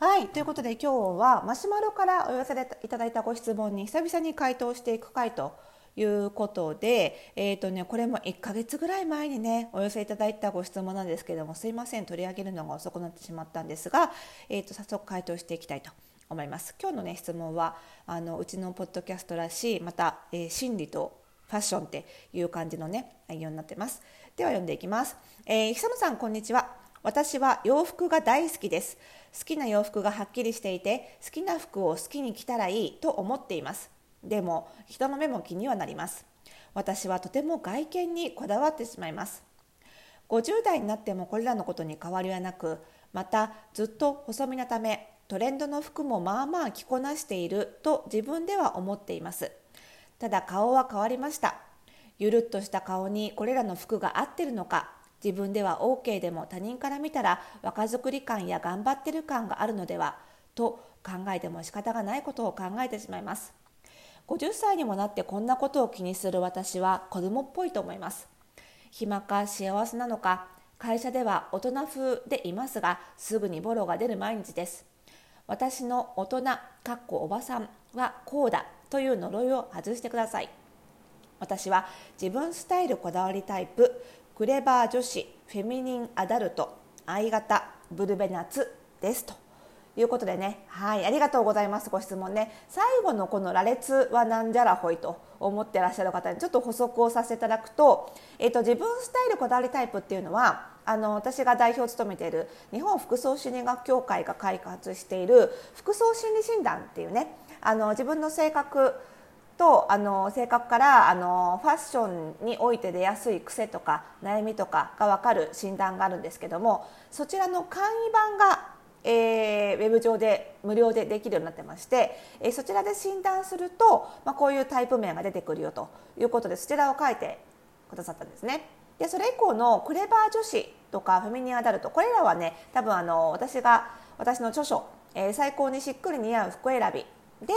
はいということで今日はマシュマロからお寄せいただいたご質問に久々に回答していく回ということで、えーとね、これも1ヶ月ぐらい前にねお寄せいただいたご質問なんですけどもすいません取り上げるのが遅くなってしまったんですが、えーと早速回答していきたいと思います。今日のね質問はあのうちのポッドキャストらしいまた、えー、心理とファッションっていう感じのね内容になってます。では読んでいきます。えー、久野さんこんにちは。私は洋服が大好きです。好きな洋服がはっきりしていて好きな服を好きに着たらいいと思っています。でも人の目も気にはなります。私はとても外見にこだわってしまいます。50代になってもこれらのことに変わりはなくまたずっと細身なためトレンドの服もまあまあ着こなしていると自分では思っています。ただ顔は変わりました。ゆるっとした顔にこれらの服が合ってるのか自分では OK でも他人から見たら若作り感や頑張ってる感があるのではと考えても仕方がないことを考えてしまいます。50歳にもなってこんなことを気にする私は子供っぽいと思います。暇か幸せなのか会社では大人風でいますがすぐにボロが出る毎日です。私の大人かっこおばさんはこうだという呪いを外してください。私は自分スタイルこだわりタイプ。クレバー女子フェミニンアダルト愛型ブルベナツですと。いうことでね。はい。ありがとうございますご質問ね。最後のこの羅列はなんじゃらほいと思ってらっしゃる方にちょっと補足をさせていただくと,、えーと、自分スタイルこだわりタイプっていうのはあの私が代表を務めている日本服装心理学協会が開発している服装心理診断っていうね。あの自分の性格とあの性格からあのファッションにおいて出やすい癖とか悩みとかが分かる診断があるんですけどもそちらの簡易版が、えー、ウェブ上で無料でできるようになってまして、えー、そちらで診断すると、まあ、こういうタイプ名が出てくるよということでそちらを書いてくださったんですね。でそれ以降のクレバー女子とかフェミニアダルトこれらはね多分あの私が私の著書、えー、最高にしっくり似合う服選びで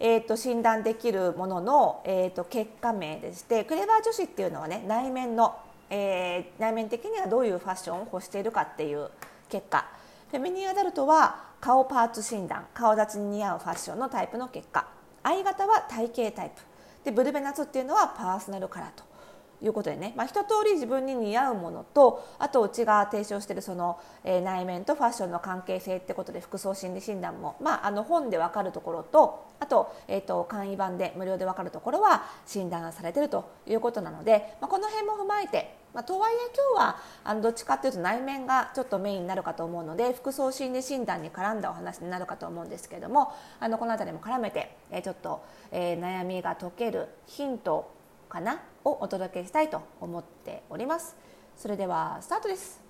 えーと、診断できるものの、えーと、結果名でしてクレバー女子っていうのはね内面の、えー、内面的にはどういうファッションを欲しているかっていう結果。フェミニンアダルトは顔パーツ診断顔立ちに似合うファッションのタイプの結果。相型は体型タイプ。でブルベナツっていうのはパーソナルカラーと。いうことでね、まあ、一通り自分に似合うものとあとうちが提唱しているその、えー、内面とファッションの関係性ってことで服装心理診断も、まあ、あの本で分かるところとあと,、えーと、簡易版で無料で分かるところは診断されているということなので、まあ、この辺も踏まえてまあ、とはいえ今日はあのどっちかというと内面がちょっとメインになるかと思うので服装心理診断に絡んだお話になるかと思うんですけれどもあのこの辺りも絡めて、えー、ちょっと、えー、悩みが解けるヒントかな？をお届けしたいと思っております。それではスタートです。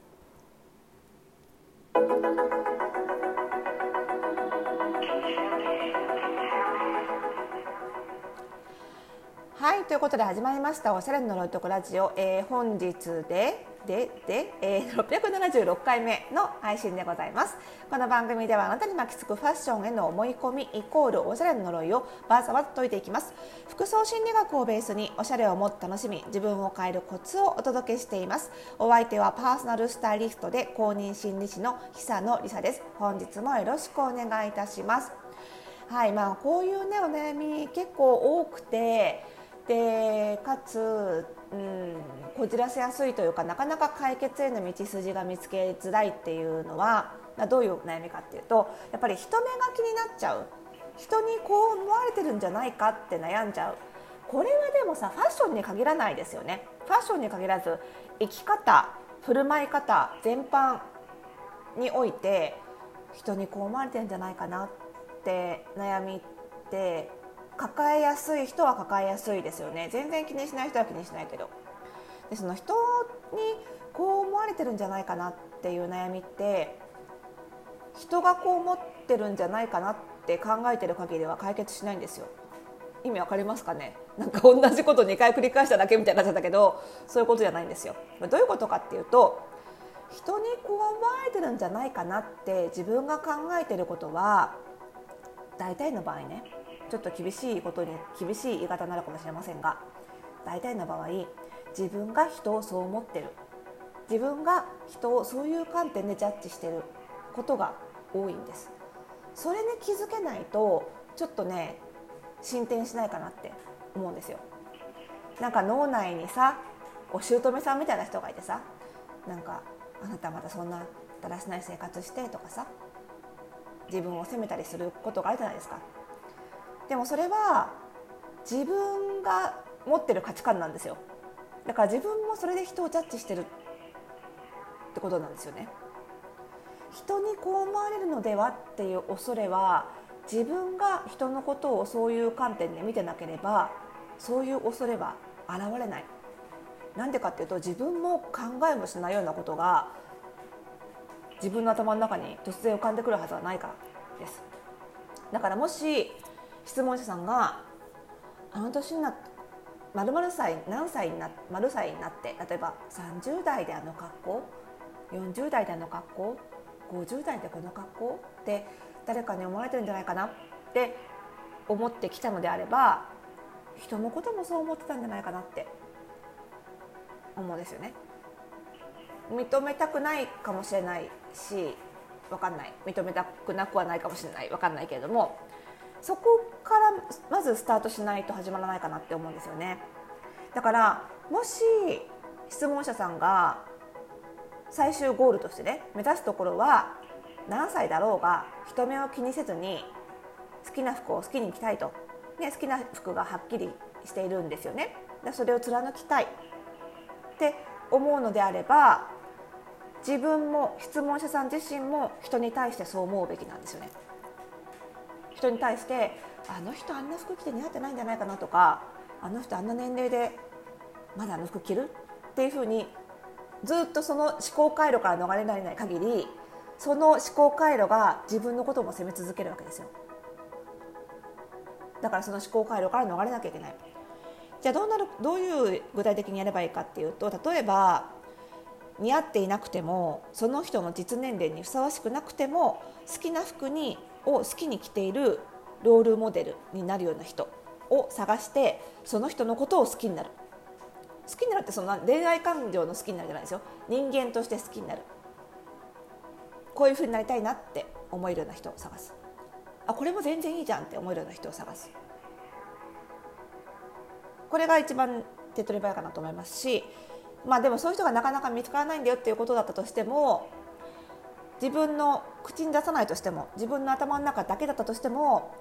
はいということで始まりましたおしゃれの呪いとこラジオ、えー、本日ででで、えー、676回目の配信でございます。この番組ではあなたに巻きつくファッションへの思い込みイコールおしゃれの呪いをバーサバと解いていきます。服装心理学をベースにおしゃれをもっと楽しみ自分を変えるコツをお届けしています。お相手はパーソナルスタイリストで公認心理師の久野里沙です。本日もよろしくお願いいたします。はいまあこういうねお悩み結構多くてでかつ、うん、こじらせやすいというかなかなか解決への道筋が見つけづらいっていうのはどういう悩みかっていうとやっぱり人目が気になっちゃう。人にこう思われてるんじゃないかって悩んじゃう。これはでもさファッションに限らないですよね。ファッションに限らず生き方振る舞い方全般において人にこう思われてるんじゃないかなって悩みって抱えやすい人は抱えやすいですよね。全然気にしない人は気にしないけど。でその人にこう思われてるんじゃないかなっていう悩みって人がこう思ってるんじゃないかなって考えてる限りは解決しないんですよ。意味わかりますかね？なんか同じこと2回繰り返しただけみたいになっちゃったけどそういうことじゃないんですよ。どういうことかっていうと人にこう思われてるんじゃないかなって自分が考えてることは大体の場合ねちょっと厳しいことに厳しい言い方になるかもしれませんが大体の場合自分が人をそう思ってる自分が人をそういう観点でジャッジしてることが多いんですそれに気づけないとちょっとね進展しないかなって思うんですよ。なんか脳内にさお姑さんみたいな人がいてさなんかあなたまたそんなだらしない生活してとかさ自分を責めたりすることがあるじゃないですか。でもそれは自分が持ってる価値観なんですよ。だから自分もそれで人をジャッジしてるってことなんですよね。人にこう思われるのではっていう恐れは自分が人のことをそういう観点で見てなければそういう恐れは現れない。なんでかっていうと自分も考えもしないようなことが自分の頭の中に突然浮かんでくるはずはないからです。だからもし質問者さんがあの年になって丸々歳何歳にな丸歳になって例えば30代であの格好40代であの格好50代でこの格好って誰かに思われてるんじゃないかなって思ってきたのであれば人のこともそう思ってたんじゃないかなって思うんですよね。認めたくないかもしれないし分かんない認めたくなくはないかもしれない分かんないけれどもそこからまずスタートしないと始まらないかなって思うんですよね。だからもし質問者さんが最終ゴールとしてね目指すところは何歳だろうが人目を気にせずに好きな服を好きに着たいと、ね、好きな服がはっきりしているんですよね。それを貫きたい。って思うのであれば自分も質問者さん自身も人に対してそう思うべきなんですよね。人に対してあの人あんな服着て似合ってないんじゃないかなとかあの人あんな年齢でまだあの服着る？っていうふうにずっとその思考回路から逃れられない限りその思考回路が自分のことも責め続けるわけですよ。だからその思考回路から逃れなきゃいけない。じゃあどうなるどういう具体的にやればいいかっていうと例えば似合っていなくてもその人の実年齢にふさわしくなくても好きな服にを好きに着ているロールモデルになるような人を探してその人のことを好きになる。好きになるってその恋愛感情の好きになるじゃないですよ。人間として好きになる。こういうふうになりたいなって思えるような人を探す。あこれも全然いいじゃんって思えるような人を探す。これが一番手っ取り早いかなと思いますしまあでもそういう人がなかなか見つからないんだよっていうことだったとしても自分の口に出さないとしても自分の頭の中だけだったとしても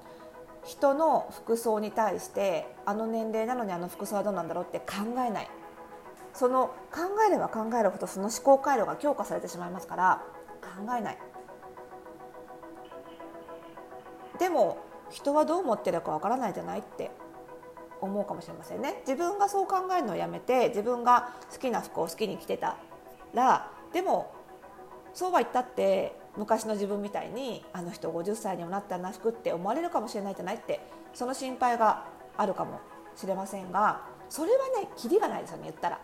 人の服装に対してあの年齢なのにあの服装はどうなんだろうって考えない。その考えれば考えるほどその思考回路が強化されてしまいますから考えない。でも人はどう思ってるかわからないじゃないって思うかもしれませんね。自分がそう考えるのをやめて自分が好きな服を好きに着てたらでもそうは言ったって昔の自分みたいにあの人50歳にもなったらな服って思われるかもしれないじゃないってその心配があるかもしれませんがそれはねキリがないですよね言ったら。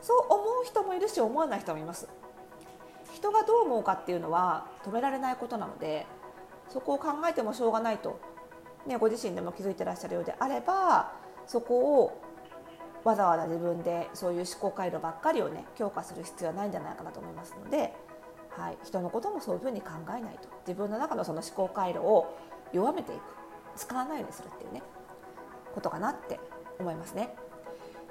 そう思う人もいるし思わない人もいます。人がどう思うかっていうのは止められないことなのでそこを考えてもしょうがないと、ね、ご自身でも気づいてらっしゃるようであればそこをわざわざ自分でそういう思考回路ばっかりをね強化する必要はないんじゃないかなと思いますのではい、人のこともそういうふうに考えないと。自分の中のその思考回路を弱めていく。使わないようにするっていうね。ことかなって思いますね。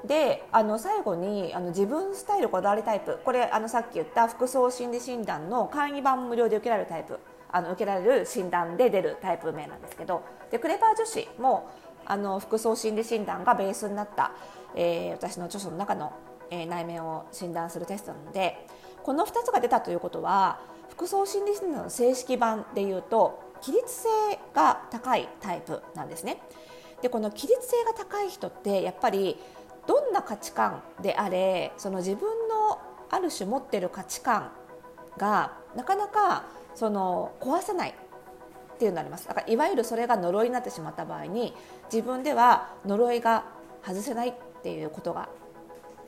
であの最後にあの自分スタイルこだわりタイプ。これあのさっき言った服装心理診断の簡易版無料で受けられるタイプ。あの受けられる診断で出るタイプ名なんですけど。でクレバー女子もあの服装心理診断がベースになった、えー、私の著書の中の、えー、内面を診断するテストなのでこの2つが出たということは服装心理診断の正式版でいうと起立性が高いタイプなんですね。でこの起立性が高い人ってやっぱりどんな価値観であれその自分のある種持ってる価値観がなかなかその壊せないっていうのがありますだからいわゆるそれが呪いになってしまった場合に自分では呪いが外せないっていうことが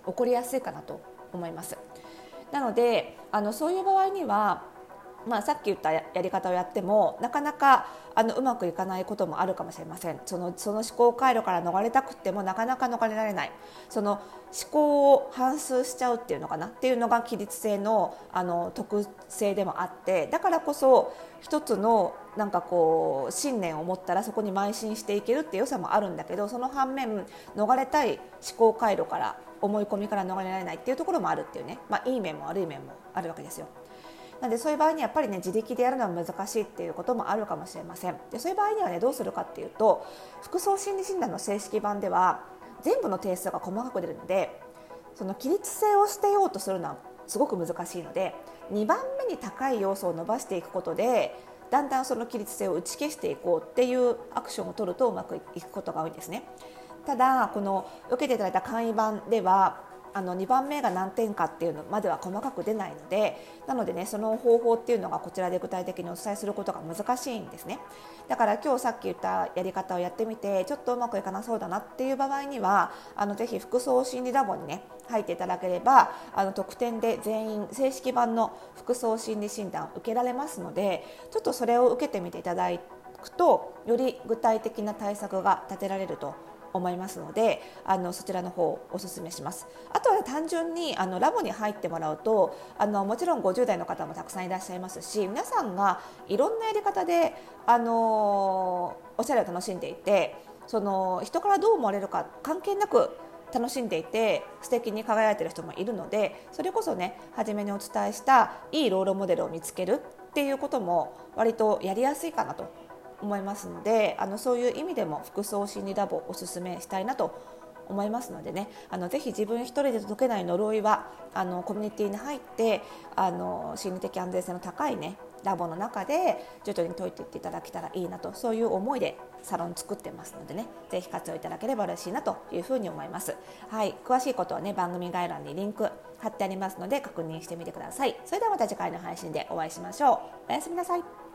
起こりやすいかなと思います。なのであのそういう場合にはまあ、さっき言ったやり方をやってもなかなかあのうまくいかないこともあるかもしれません。そのその思考回路から逃れたくてもなかなか逃れられない。その思考を反数しちゃうっていうのかな？っていうのが起立性のあの特性でもあってだからこそ一つのなんかこう信念を持ったらそこに邁進していけるっていう良さもあるんだけどその反面逃れたい思考回路から思い込みから逃れられないっていうところもあるっていうね、まあ、いい面も悪い面もあるわけですよ。なのでそういう場合にやっぱりね自力でやるのは難しいっていうこともあるかもしれませんでそういう場合にはねどうするかっていうと服装心理診断の正式版では全部の定数が細かく出るのでその起立性を捨てようとするのはすごく難しいので2番目に高い要素を伸ばしていくことでだんだんその起立性を打ち消していこうっていうアクションを取るとうまくいくことが多いんですね。ただこの受けていただいた簡易版ではあの2番目が何点かっていうのまでは細かく出ないのでなのでねその方法っていうのがこちらで具体的にお伝えすることが難しいんですね。だから今日さっき言ったやり方をやってみてちょっとうまくいかなそうだなっていう場合にはあのぜひ服装心理ラボにね入っていただければあの特典で全員正式版の服装心理診断を受けられますのでちょっとそれを受けてみていただくとより具体的な対策が立てられると思いますのであのそちらの方おすすめします。あとは単純にあのラボに入ってもらうとあのもちろん50代の方もたくさんいらっしゃいますし皆さんがいろんなやり方であのおしゃれを楽しんでいてその人からどう思われるか関係なく楽しんでいて素敵に輝いてる人もいるのでそれこそね初めにお伝えしたいいロールモデルを見つけるっていうことも割とやりやすいかなと思いますのであのそういう意味でも服装心理ラボおすすめしたいなと思いますのでね。あのぜひ自分一人で解けない呪いはあのコミュニティに入ってあの心理的安全性の高いねラボの中で徐々に解いていっていただけたらいいなとそういう思いでサロン作ってますのでね。ぜひ活用いただければ嬉しいなというふうに思います。はい。詳しいことはね番組概要欄にリンク貼ってありますので確認してみてください。それではまた次回の配信でお会いしましょう。おやすみなさい。